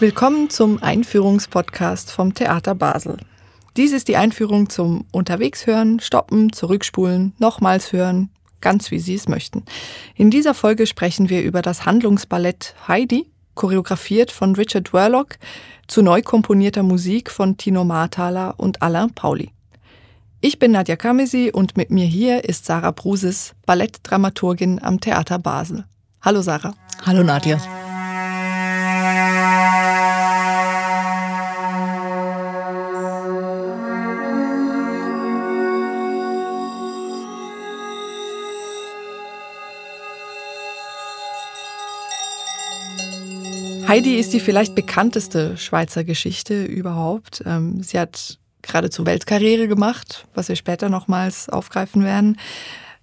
Willkommen zum Einführungspodcast vom Theater Basel. Dies ist die Einführung zum Unterwegshören, Stoppen, Zurückspulen, nochmals hören, ganz wie Sie es möchten. In dieser Folge sprechen wir über das Handlungsballett Heidi, choreografiert von Richard Werlock, zu neu komponierter Musik von Tino Marthaler und Alain Pauli. Ich bin Nadja Kamesi und mit mir hier ist Sarah Brusis, Ballettdramaturgin am Theater Basel. Hallo Sarah. Hallo Nadja. Heidi ist die vielleicht bekannteste Schweizer Geschichte überhaupt. Ähm, sie hat geradezu Weltkarriere gemacht, was wir später nochmals aufgreifen werden.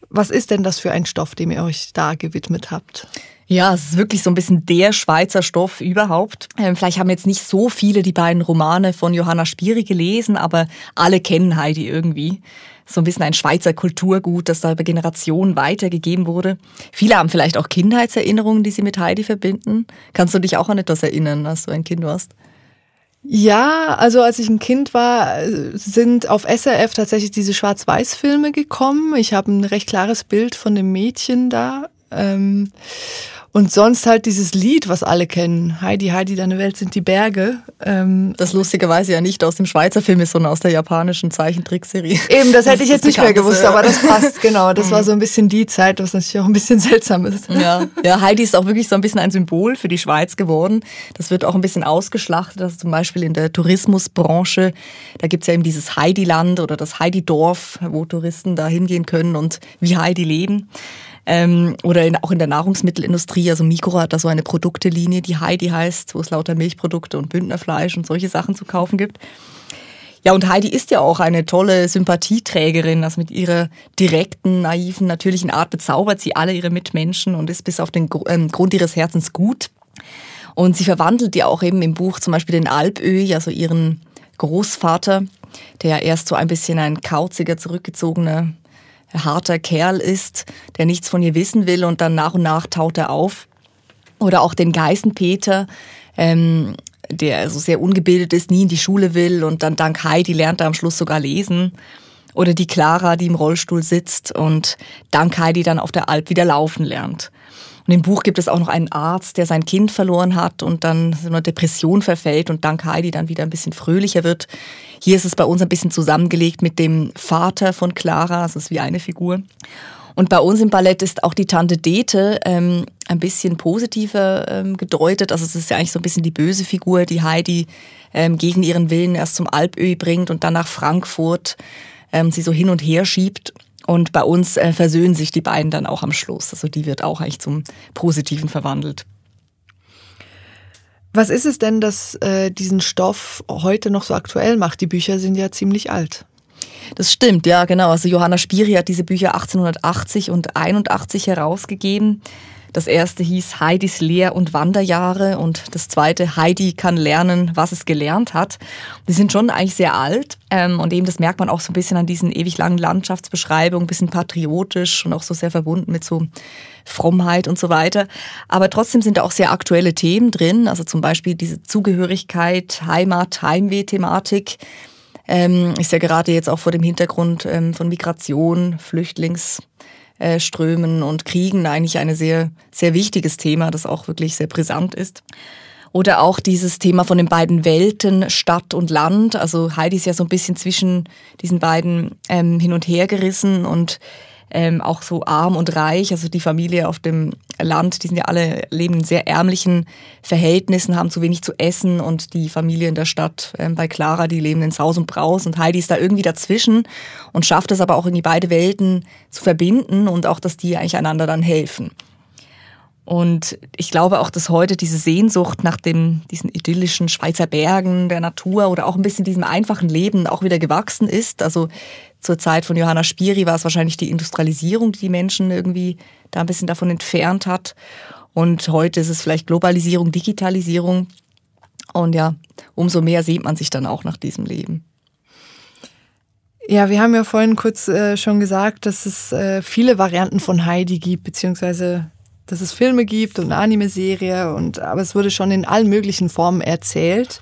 Was ist denn das für ein Stoff, dem ihr euch da gewidmet habt? Ja, es ist wirklich so ein bisschen der Schweizer Stoff überhaupt. Ähm, vielleicht haben jetzt nicht so viele die beiden Romane von Johanna Spiri gelesen, aber alle kennen Heidi irgendwie so ein bisschen ein Schweizer Kulturgut, das da über Generationen weitergegeben wurde. Viele haben vielleicht auch Kindheitserinnerungen, die sie mit Heidi verbinden. Kannst du dich auch an etwas erinnern, als du ein Kind warst? Ja, also als ich ein Kind war, sind auf SRF tatsächlich diese Schwarz-Weiß-Filme gekommen. Ich habe ein recht klares Bild von dem Mädchen da. Ähm, und sonst halt dieses Lied, was alle kennen. Heidi, Heidi, deine Welt sind die Berge. Ähm das lustigerweise ja nicht aus dem Schweizer Film ist, sondern aus der japanischen Zeichentrickserie. Eben, das hätte ich jetzt nicht mehr gewusst, aber das passt, genau. Das war so ein bisschen die Zeit, was natürlich auch ein bisschen seltsam ist. Ja, ja Heidi ist auch wirklich so ein bisschen ein Symbol für die Schweiz geworden. Das wird auch ein bisschen ausgeschlachtet. Also zum Beispiel in der Tourismusbranche, da gibt's ja eben dieses Heidi-Land oder das Heidi-Dorf, wo Touristen da hingehen können und wie Heidi leben. Ähm, oder in, auch in der Nahrungsmittelindustrie. Also Mikro hat da so eine Produktelinie, die Heidi heißt, wo es lauter Milchprodukte und Bündnerfleisch und solche Sachen zu kaufen gibt. Ja, und Heidi ist ja auch eine tolle Sympathieträgerin. Also mit ihrer direkten, naiven, natürlichen Art bezaubert sie alle ihre Mitmenschen und ist bis auf den ähm, Grund ihres Herzens gut. Und sie verwandelt ja auch eben im Buch zum Beispiel den Alpöhi, also ihren Großvater, der ja erst so ein bisschen ein kauziger, zurückgezogener harter Kerl ist, der nichts von ihr wissen will und dann nach und nach taut er auf. Oder auch den Geißenpeter, ähm, der also sehr ungebildet ist, nie in die Schule will und dann dank Heidi lernt er am Schluss sogar lesen. Oder die Clara, die im Rollstuhl sitzt und dank Heidi dann auf der Alp wieder laufen lernt. Und im Buch gibt es auch noch einen Arzt, der sein Kind verloren hat und dann so eine Depression verfällt und dank Heidi dann wieder ein bisschen fröhlicher wird. Hier ist es bei uns ein bisschen zusammengelegt mit dem Vater von Clara, das ist wie eine Figur. Und bei uns im Ballett ist auch die Tante Dete ähm, ein bisschen positiver ähm, gedeutet. Also es ist ja eigentlich so ein bisschen die böse Figur, die Heidi ähm, gegen ihren Willen erst zum Alpöhi bringt und dann nach Frankfurt ähm, sie so hin und her schiebt. Und bei uns äh, versöhnen sich die beiden dann auch am Schluss. Also die wird auch eigentlich zum Positiven verwandelt. Was ist es denn, das äh, diesen Stoff heute noch so aktuell macht? Die Bücher sind ja ziemlich alt. Das stimmt, ja, genau. Also Johanna Spiri hat diese Bücher 1880 und 81 herausgegeben. Das erste hieß Heidis Lehr- und Wanderjahre und das zweite Heidi kann lernen, was es gelernt hat. Die sind schon eigentlich sehr alt ähm, und eben das merkt man auch so ein bisschen an diesen ewig langen Landschaftsbeschreibungen, bisschen patriotisch und auch so sehr verbunden mit so Frommheit und so weiter. Aber trotzdem sind da auch sehr aktuelle Themen drin, also zum Beispiel diese Zugehörigkeit, Heimat, Heimweh-Thematik. Ähm, ist ja gerade jetzt auch vor dem Hintergrund ähm, von Migration, Flüchtlings äh, Strömen und Kriegen eigentlich ein sehr, sehr wichtiges Thema, das auch wirklich sehr brisant ist. Oder auch dieses Thema von den beiden Welten, Stadt und Land. Also Heidi ist ja so ein bisschen zwischen diesen beiden ähm, hin und her gerissen und ähm, auch so arm und reich. Also die Familie auf dem Land, die sind ja alle leben in sehr ärmlichen Verhältnissen, haben zu wenig zu essen und die Familie in der Stadt ähm, bei Clara, die leben in Saus und Braus und Heidi ist da irgendwie dazwischen und schafft es aber auch irgendwie beide Welten zu verbinden und auch, dass die eigentlich einander dann helfen. Und ich glaube auch, dass heute diese Sehnsucht nach dem, diesen idyllischen Schweizer Bergen, der Natur oder auch ein bisschen diesem einfachen Leben auch wieder gewachsen ist. Also zur Zeit von Johanna Spiri war es wahrscheinlich die Industrialisierung, die die Menschen irgendwie da ein bisschen davon entfernt hat. Und heute ist es vielleicht Globalisierung, Digitalisierung. Und ja, umso mehr sehnt man sich dann auch nach diesem Leben. Ja, wir haben ja vorhin kurz äh, schon gesagt, dass es äh, viele Varianten von Heidi gibt, beziehungsweise dass es Filme gibt und eine Anime-Serie und aber es wurde schon in allen möglichen Formen erzählt.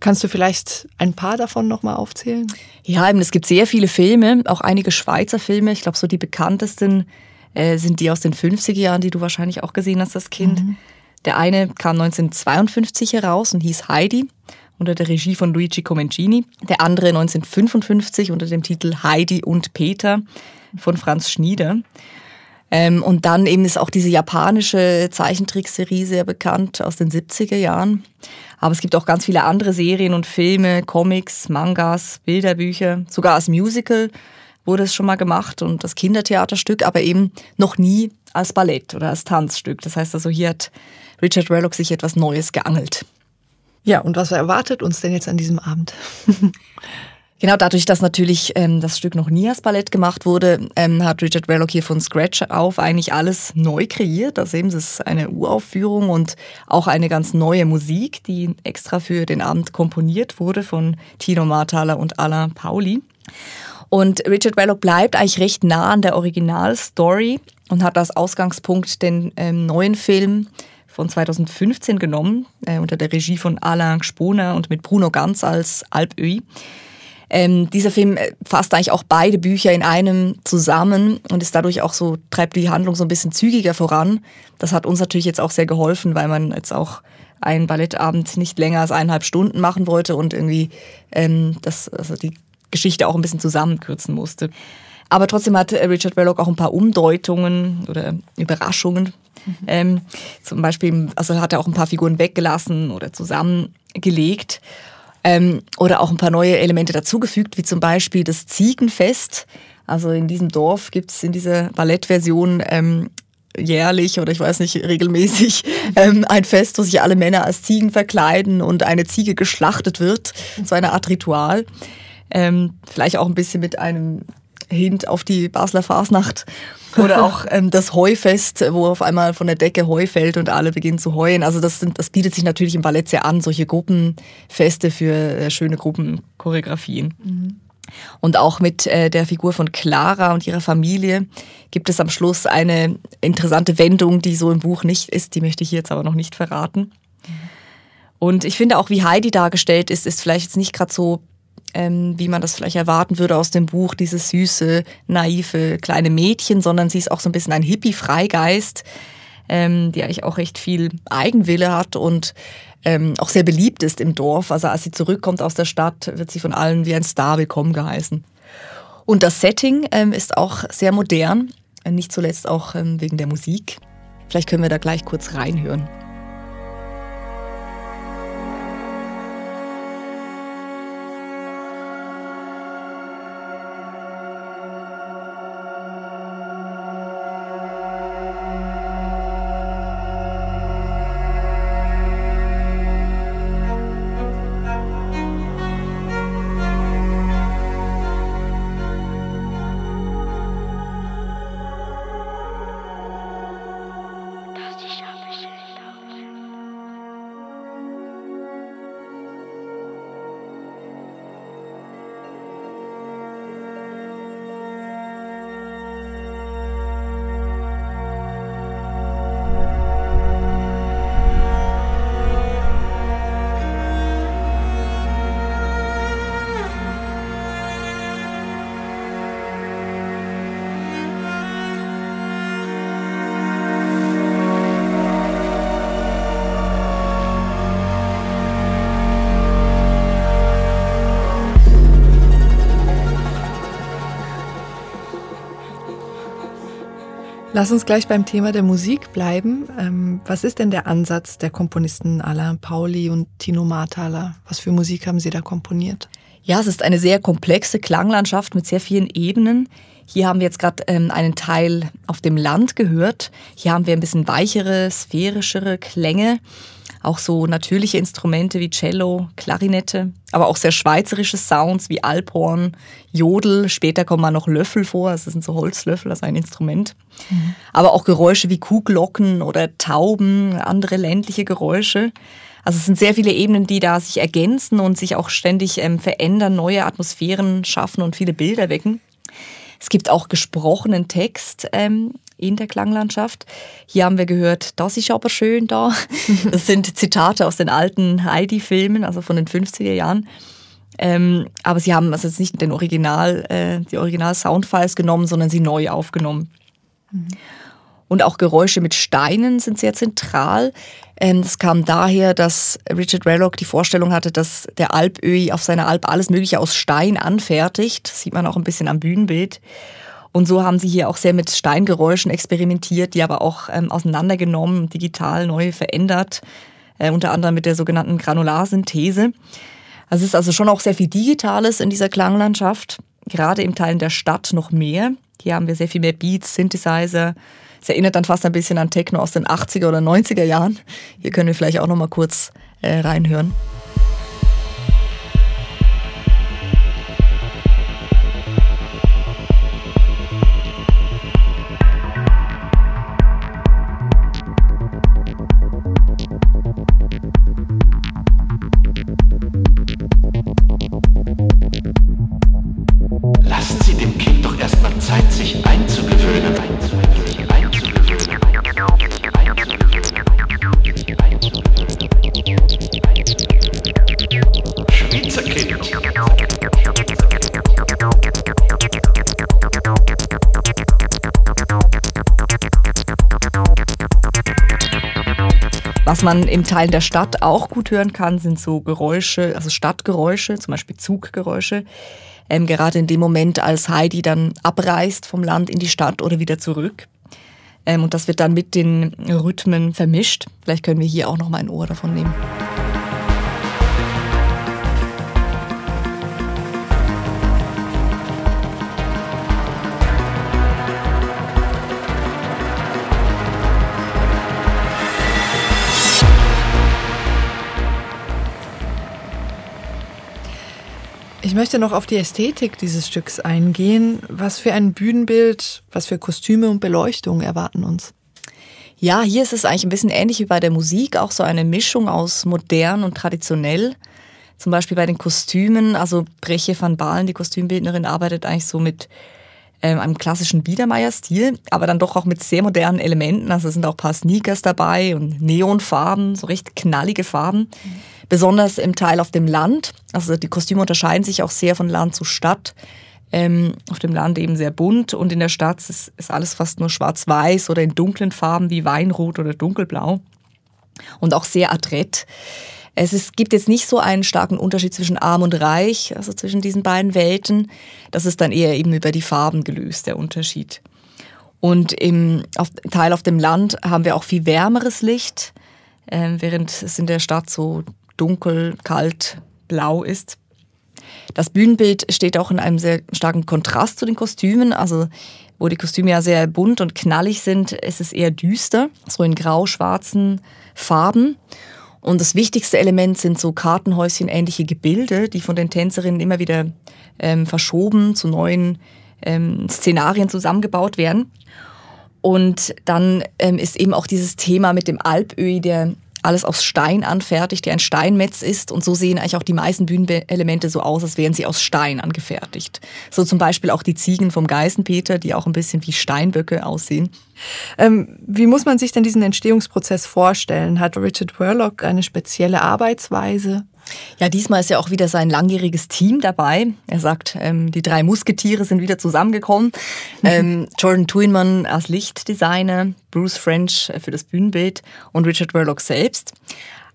Kannst du vielleicht ein paar davon nochmal aufzählen? Ja, eben, es gibt sehr viele Filme, auch einige Schweizer Filme. Ich glaube, so die bekanntesten äh, sind die aus den 50er Jahren, die du wahrscheinlich auch gesehen hast als Kind. Mhm. Der eine kam 1952 heraus und hieß Heidi unter der Regie von Luigi Comencini. Der andere 1955 unter dem Titel Heidi und Peter von Franz Schnieder. Ähm, und dann eben ist auch diese japanische Zeichentrickserie sehr bekannt aus den 70er Jahren. Aber es gibt auch ganz viele andere Serien und Filme, Comics, Mangas, Bilderbücher, sogar als Musical wurde es schon mal gemacht und das Kindertheaterstück, aber eben noch nie als Ballett oder als Tanzstück. Das heißt also, hier hat Richard Rellock sich etwas Neues geangelt. Ja, und was erwartet uns denn jetzt an diesem Abend? Genau, dadurch, dass natürlich ähm, das Stück noch nie als Ballett gemacht wurde, ähm, hat Richard Rellock hier von Scratch auf eigentlich alles neu kreiert. Also eben, es ist eine Uraufführung und auch eine ganz neue Musik, die extra für den Abend komponiert wurde von Tino Marthaler und Alain Pauli. Und Richard Rellock bleibt eigentlich recht nah an der Originalstory und hat als Ausgangspunkt den ähm, neuen Film von 2015 genommen, äh, unter der Regie von Alain Sponer und mit Bruno Ganz als Alpöi. Ähm, dieser Film äh, fasst eigentlich auch beide Bücher in einem zusammen und ist dadurch auch so, treibt die Handlung so ein bisschen zügiger voran. Das hat uns natürlich jetzt auch sehr geholfen, weil man jetzt auch einen Ballettabend nicht länger als eineinhalb Stunden machen wollte und irgendwie ähm, das, also die Geschichte auch ein bisschen zusammenkürzen musste. Aber trotzdem hat äh, Richard Verloc auch ein paar Umdeutungen oder Überraschungen. Mhm. Ähm, zum Beispiel, also hat er auch ein paar Figuren weggelassen oder zusammengelegt. Ähm, oder auch ein paar neue Elemente dazugefügt, wie zum Beispiel das Ziegenfest. Also in diesem Dorf gibt es in dieser Ballettversion ähm, jährlich oder ich weiß nicht, regelmäßig ähm, ein Fest, wo sich alle Männer als Ziegen verkleiden und eine Ziege geschlachtet wird. So eine Art Ritual. Ähm, vielleicht auch ein bisschen mit einem Hint auf die Basler Fasnacht. Oder auch ähm, das Heufest, wo auf einmal von der Decke Heu fällt und alle beginnen zu heuen. Also das, sind, das bietet sich natürlich im Ballett sehr an, solche Gruppenfeste für äh, schöne Gruppenchoreografien. Mhm. Und auch mit äh, der Figur von Clara und ihrer Familie gibt es am Schluss eine interessante Wendung, die so im Buch nicht ist. Die möchte ich jetzt aber noch nicht verraten. Mhm. Und ich finde auch, wie Heidi dargestellt ist, ist vielleicht jetzt nicht gerade so ähm, wie man das vielleicht erwarten würde aus dem Buch, dieses süße, naive kleine Mädchen, sondern sie ist auch so ein bisschen ein Hippie-Freigeist, ähm, die eigentlich auch recht viel Eigenwille hat und ähm, auch sehr beliebt ist im Dorf. Also als sie zurückkommt aus der Stadt, wird sie von allen wie ein Star willkommen geheißen. Und das Setting ähm, ist auch sehr modern, nicht zuletzt auch ähm, wegen der Musik. Vielleicht können wir da gleich kurz reinhören. Lass uns gleich beim Thema der Musik bleiben. Ähm, was ist denn der Ansatz der Komponisten Alain Pauli und Tino Marthaler? Was für Musik haben sie da komponiert? Ja, es ist eine sehr komplexe Klanglandschaft mit sehr vielen Ebenen. Hier haben wir jetzt gerade ähm, einen Teil auf dem Land gehört. Hier haben wir ein bisschen weichere, sphärischere Klänge auch so natürliche Instrumente wie Cello, Klarinette, aber auch sehr schweizerische Sounds wie Alphorn, Jodel. Später kommen mal noch Löffel vor, das sind so Holzlöffel, also ein Instrument. Mhm. Aber auch Geräusche wie Kuhglocken oder Tauben, andere ländliche Geräusche. Also es sind sehr viele Ebenen, die da sich ergänzen und sich auch ständig ähm, verändern, neue Atmosphären schaffen und viele Bilder wecken. Es gibt auch gesprochenen Text ähm, in der Klanglandschaft. Hier haben wir gehört, das ist aber schön da. Das sind Zitate aus den alten Heidi-Filmen, also von den 50er Jahren. Ähm, aber sie haben also jetzt nicht den Original, äh, die Original-Soundfiles genommen, sondern sie neu aufgenommen. Mhm. Und auch Geräusche mit Steinen sind sehr zentral. Ähm, das kam daher, dass Richard Rellock die Vorstellung hatte, dass der Alpöhi auf seiner Alp alles Mögliche aus Stein anfertigt. Das sieht man auch ein bisschen am Bühnenbild. Und so haben sie hier auch sehr mit Steingeräuschen experimentiert, die aber auch ähm, auseinandergenommen, digital neu verändert, äh, unter anderem mit der sogenannten Granularsynthese. Also es ist also schon auch sehr viel Digitales in dieser Klanglandschaft, gerade im Teilen der Stadt noch mehr. Hier haben wir sehr viel mehr Beats, Synthesizer. Es erinnert dann fast ein bisschen an Techno aus den 80er oder 90er Jahren. Hier können wir vielleicht auch noch mal kurz äh, reinhören. Was man im Teil der Stadt auch gut hören kann, sind so Geräusche, also Stadtgeräusche, zum Beispiel Zuggeräusche. Ähm, gerade in dem Moment, als Heidi dann abreist vom Land in die Stadt oder wieder zurück. Ähm, und das wird dann mit den Rhythmen vermischt. Vielleicht können wir hier auch noch mal ein Ohr davon nehmen. Ich möchte noch auf die Ästhetik dieses Stücks eingehen. Was für ein Bühnenbild, was für Kostüme und Beleuchtung erwarten uns? Ja, hier ist es eigentlich ein bisschen ähnlich wie bei der Musik, auch so eine Mischung aus modern und traditionell. Zum Beispiel bei den Kostümen, also Breche van Baalen, die Kostümbildnerin, arbeitet eigentlich so mit ähm, einem klassischen Biedermeier-Stil, aber dann doch auch mit sehr modernen Elementen. Also es sind auch ein paar Sneakers dabei und Neonfarben, so recht knallige Farben. Mhm. Besonders im Teil auf dem Land. Also die Kostüme unterscheiden sich auch sehr von Land zu Stadt. Ähm, auf dem Land eben sehr bunt und in der Stadt ist, ist alles fast nur schwarz-weiß oder in dunklen Farben wie Weinrot oder dunkelblau. Und auch sehr adrett. Es ist, gibt jetzt nicht so einen starken Unterschied zwischen arm und reich, also zwischen diesen beiden Welten. Das ist dann eher eben über die Farben gelöst, der Unterschied. Und im auf, Teil auf dem Land haben wir auch viel wärmeres Licht, äh, während es in der Stadt so dunkel, kalt, blau ist. Das Bühnenbild steht auch in einem sehr starken Kontrast zu den Kostümen. Also wo die Kostüme ja sehr bunt und knallig sind, ist es eher düster, so in grau-schwarzen Farben. Und das wichtigste Element sind so Kartenhäuschen-ähnliche Gebilde, die von den Tänzerinnen immer wieder ähm, verschoben zu neuen ähm, Szenarien zusammengebaut werden. Und dann ähm, ist eben auch dieses Thema mit dem Alpöhi, der alles aus Stein anfertigt, der ein Steinmetz ist. Und so sehen eigentlich auch die meisten Bühnenelemente so aus, als wären sie aus Stein angefertigt. So zum Beispiel auch die Ziegen vom Geißenpeter, die auch ein bisschen wie Steinböcke aussehen. Ähm, wie muss man sich denn diesen Entstehungsprozess vorstellen? Hat Richard Worlock eine spezielle Arbeitsweise? Ja, diesmal ist ja auch wieder sein langjähriges Team dabei. Er sagt, ähm, die drei Musketiere sind wieder zusammengekommen. ähm, Jordan Tuinman als Lichtdesigner, Bruce French für das Bühnenbild und Richard Verlock selbst.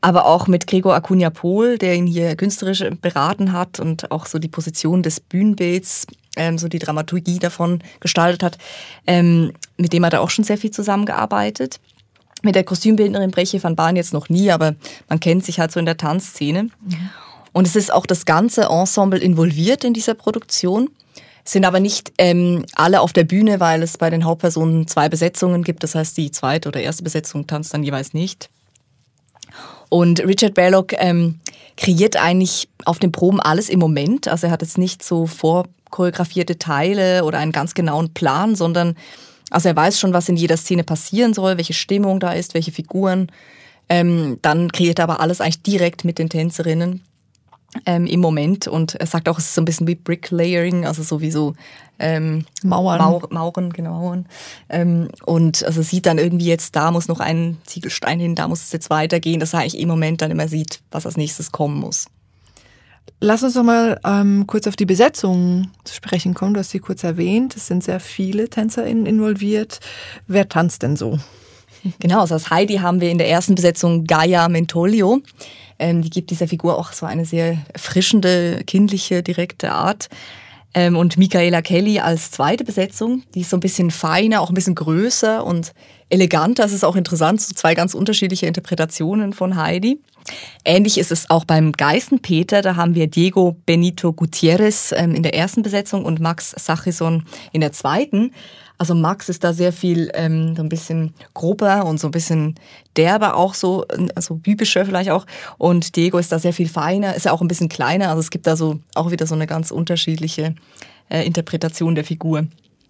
Aber auch mit Gregor Acuna Pohl, der ihn hier künstlerisch beraten hat und auch so die Position des Bühnenbilds, ähm, so die Dramaturgie davon gestaltet hat. Ähm, mit dem hat er auch schon sehr viel zusammengearbeitet mit der Kostümbildnerin Breche van Bahn jetzt noch nie, aber man kennt sich halt so in der Tanzszene. Mhm. Und es ist auch das ganze Ensemble involviert in dieser Produktion. sind aber nicht ähm, alle auf der Bühne, weil es bei den Hauptpersonen zwei Besetzungen gibt. Das heißt, die zweite oder erste Besetzung tanzt dann jeweils nicht. Und Richard Belloc ähm, kreiert eigentlich auf den Proben alles im Moment. Also er hat jetzt nicht so vorchoreografierte Teile oder einen ganz genauen Plan, sondern also er weiß schon, was in jeder Szene passieren soll, welche Stimmung da ist, welche Figuren. Ähm, dann kreiert er aber alles eigentlich direkt mit den Tänzerinnen. ähm, im Moment und er sagt auch, es ist so ein bisschen wie Bricklayering, also sowieso ähm, Mauern. Mauer, Mauern, genau. Mauern. Ähm, und also sieht dann irgendwie jetzt, da muss noch ein Ziegelstein hin, da muss es jetzt weitergehen, dass er eigentlich im Moment dann immer sieht, was als nächstes kommen muss. Lass uns doch mal ähm, kurz auf die Besetzung zu sprechen kommen. Du hast sie kurz erwähnt. Es sind sehr viele TänzerInnen involviert. Wer tanzt denn so? Genau, also als Heidi haben wir in der ersten Besetzung Gaia Mentolio. Ähm, die gibt dieser Figur auch so eine sehr erfrischende, kindliche, direkte Art. Ähm, und Michaela Kelly als zweite Besetzung, die ist so ein bisschen feiner, auch ein bisschen größer und eleganter. Das ist auch interessant, so zwei ganz unterschiedliche Interpretationen von Heidi. Ähnlich ist es auch beim Geißenpeter. Da haben wir Diego Benito Gutierrez ähm, in der ersten Besetzung und Max Sachison in der zweiten. Also Max ist da sehr viel ähm, so ein bisschen grober und so ein bisschen derber auch so, also bibischer vielleicht auch. Und Diego ist da sehr viel feiner, ist ja auch ein bisschen kleiner. Also es gibt da so auch wieder so eine ganz unterschiedliche äh, Interpretation der Figur.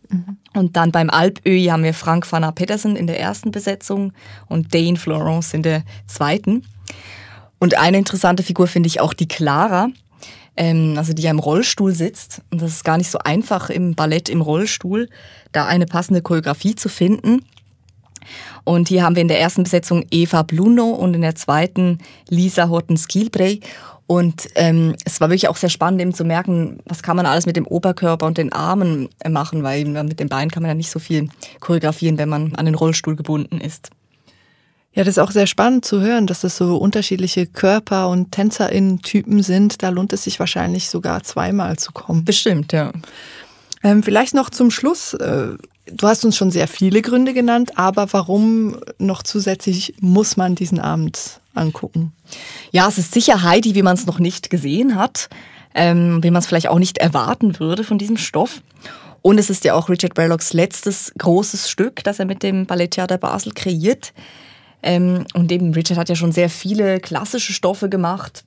Mhm. Und dann beim Alpöi haben wir Frank Vanna Pedersen in der ersten Besetzung und Dane Florence in der zweiten. Und eine interessante Figur finde ich auch die Clara, ähm, also die ja im Rollstuhl sitzt. Und das ist gar nicht so einfach im Ballett im Rollstuhl, da eine passende Choreografie zu finden. Und hier haben wir in der ersten Besetzung Eva Bluno und in der zweiten Lisa Horten-Skilbrey. Und ähm, es war wirklich auch sehr spannend, eben zu merken, was kann man alles mit dem Oberkörper und den Armen machen, weil mit den Beinen kann man ja nicht so viel choreografieren, wenn man an den Rollstuhl gebunden ist. Ja, das ist auch sehr spannend zu hören, dass das so unterschiedliche Körper- und TänzerInnen-Typen sind. Da lohnt es sich wahrscheinlich sogar zweimal zu kommen. Bestimmt, ja. Ähm, vielleicht noch zum Schluss. Äh, du hast uns schon sehr viele Gründe genannt, aber warum noch zusätzlich muss man diesen Abend angucken? Ja, es ist sicher Heidi, wie man es noch nicht gesehen hat, ähm, wie man es vielleicht auch nicht erwarten würde von diesem Stoff. Und es ist ja auch Richard Berlocks letztes großes Stück, das er mit dem Balletttheater Basel kreiert. Ähm, und eben Richard hat ja schon sehr viele klassische Stoffe gemacht.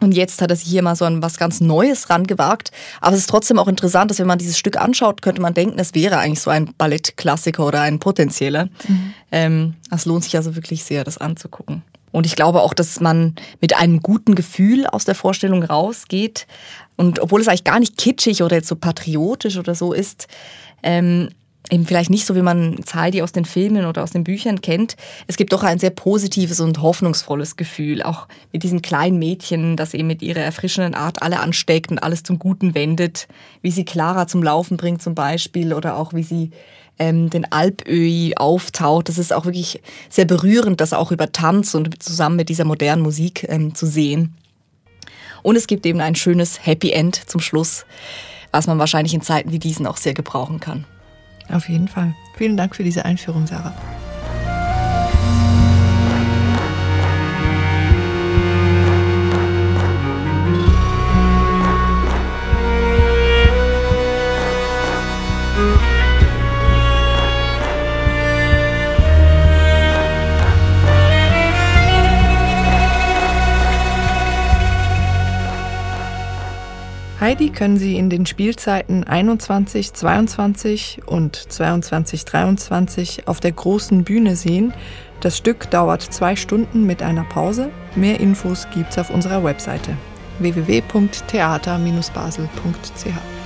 Und jetzt hat er sich hier mal so an was ganz Neues rangewagt. Aber es ist trotzdem auch interessant, dass wenn man dieses Stück anschaut, könnte man denken, es wäre eigentlich so ein Ballettklassiker oder ein potenzieller. Mhm. Ähm, es lohnt sich also wirklich sehr, das anzugucken. Und ich glaube auch, dass man mit einem guten Gefühl aus der Vorstellung rausgeht. Und obwohl es eigentlich gar nicht kitschig oder jetzt so patriotisch oder so ist, ähm, eben vielleicht nicht so, wie man Heidi aus den Filmen oder aus den Büchern kennt. Es gibt doch ein sehr positives und hoffnungsvolles Gefühl, auch mit diesem kleinen Mädchen, das eben mit ihrer erfrischenden Art alle ansteckt und alles zum Guten wendet, wie sie Clara zum Laufen bringt zum Beispiel oder auch wie sie ähm, den Alpöi auftaut. Das ist auch wirklich sehr berührend, das auch über Tanz und zusammen mit dieser modernen Musik ähm, zu sehen. Und es gibt eben ein schönes Happy End zum Schluss, was man wahrscheinlich in Zeiten wie diesen auch sehr gebrauchen kann. Auf jeden Fall. Vielen Dank für diese Einführung, Sarah. Heidi können Sie in den Spielzeiten 21, 22 und 22, 23 auf der großen Bühne sehen. Das Stück dauert zwei Stunden mit einer Pause. Mehr Infos gibt's auf unserer Webseite www.theater-basel.ch.